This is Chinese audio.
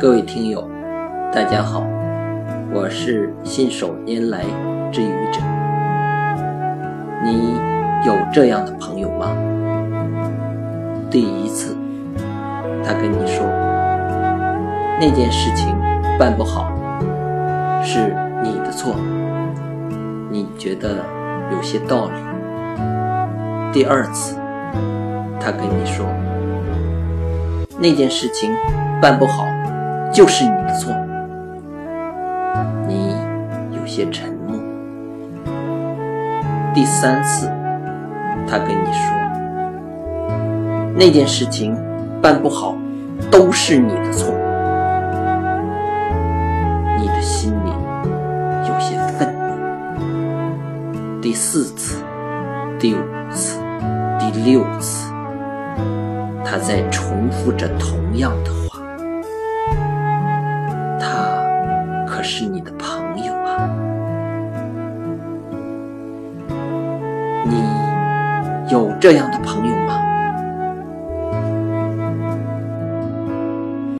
各位听友，大家好，我是信手拈来之愚者。你有这样的朋友吗？第一次，他跟你说那件事情办不好，是你的错，你觉得有些道理。第二次，他跟你说那件事情办不好。就是你的错，你有些沉默。第三次，他跟你说那件事情办不好，都是你的错，你的心里有些愤怒。第四次、第五次、第六次，他在重复着同样的话。是你的朋友啊，你有这样的朋友